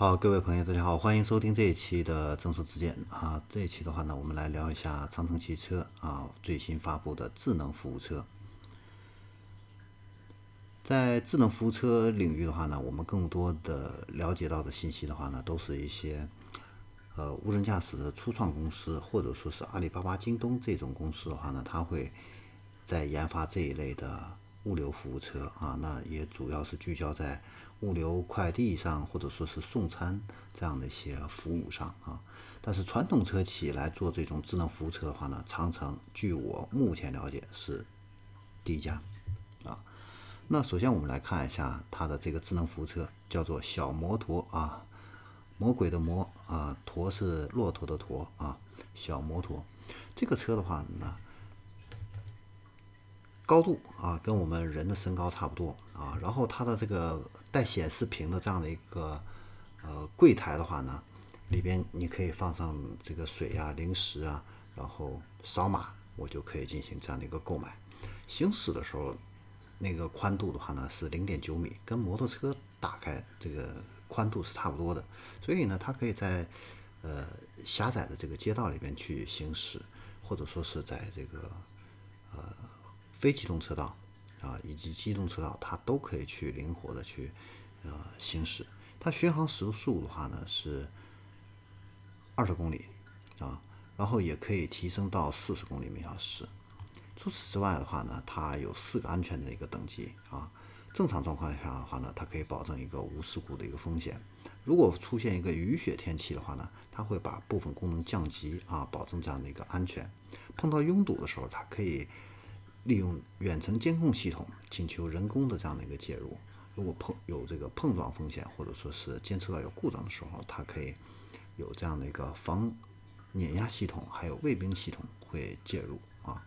好，各位朋友，大家好，欢迎收听这一期的正说之见啊。这一期的话呢，我们来聊一下长城汽车啊最新发布的智能服务车。在智能服务车领域的话呢，我们更多的了解到的信息的话呢，都是一些呃无人驾驶的初创公司，或者说是阿里巴巴、京东这种公司的话呢，它会在研发这一类的物流服务车啊，那也主要是聚焦在。物流快递上，或者说是送餐这样的一些服务上啊，但是传统车企来做这种智能服务车的话呢，长城据我目前了解是第一家啊。那首先我们来看一下它的这个智能服务车，叫做小摩托啊，魔鬼的魔啊，驼是骆驼的驼啊，小摩托这个车的话呢。高度啊，跟我们人的身高差不多啊。然后它的这个带显示屏的这样的一个呃柜台的话呢，里边你可以放上这个水啊、零食啊，然后扫码我就可以进行这样的一个购买。行驶的时候，那个宽度的话呢是零点九米，跟摩托车打开这个宽度是差不多的。所以呢，它可以在呃狭窄的这个街道里边去行驶，或者说是在这个呃。非机动车道啊，以及机动车道，它都可以去灵活的去呃行驶。它巡航时速的话呢是二十公里啊，然后也可以提升到四十公里每小时。除此之外的话呢，它有四个安全的一个等级啊。正常状况下的话呢，它可以保证一个无事故的一个风险。如果出现一个雨雪天气的话呢，它会把部分功能降级啊，保证这样的一个安全。碰到拥堵的时候，它可以。利用远程监控系统，请求人工的这样的一个介入。如果碰有这个碰撞风险，或者说是监测到有故障的时候，它可以有这样的一个防碾压系统，还有卫兵系统会介入啊。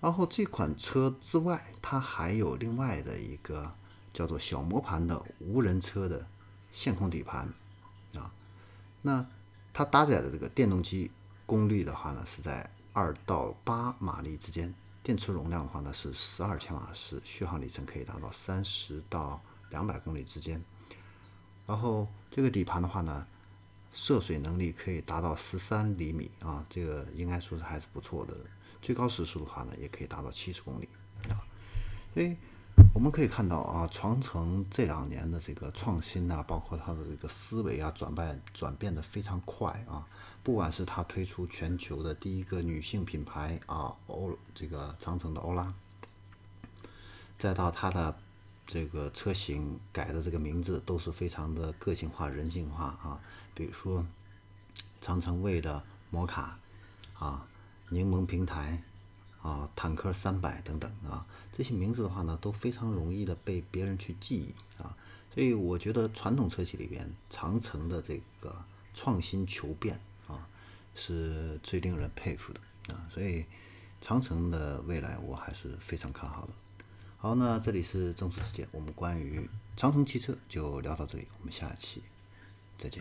然后这款车之外，它还有另外的一个叫做小磨盘的无人车的线控底盘啊。那它搭载的这个电动机功率的话呢，是在。二到八马力之间，电池容量的话呢是十二千瓦时，续航里程可以达到三十到两百公里之间。然后这个底盘的话呢，涉水能力可以达到十三厘米啊，这个应该说是还是不错的。最高时速的话呢，也可以达到七十公里啊。所以我们可以看到啊，长城这两年的这个创新啊，包括它的这个思维啊，转变转变的非常快啊。不管是它推出全球的第一个女性品牌啊，欧这个长城的欧拉，再到它的这个车型改的这个名字都是非常的个性化、人性化啊。比如说长城卫的摩卡啊、柠檬平台啊、坦克三百等等啊，这些名字的话呢，都非常容易的被别人去记忆啊。所以我觉得传统车企里边，长城的这个创新求变啊。是最令人佩服的啊，所以长城的未来我还是非常看好的。好，那这里是正式时间，我们关于长城汽车就聊到这里，我们下期再见。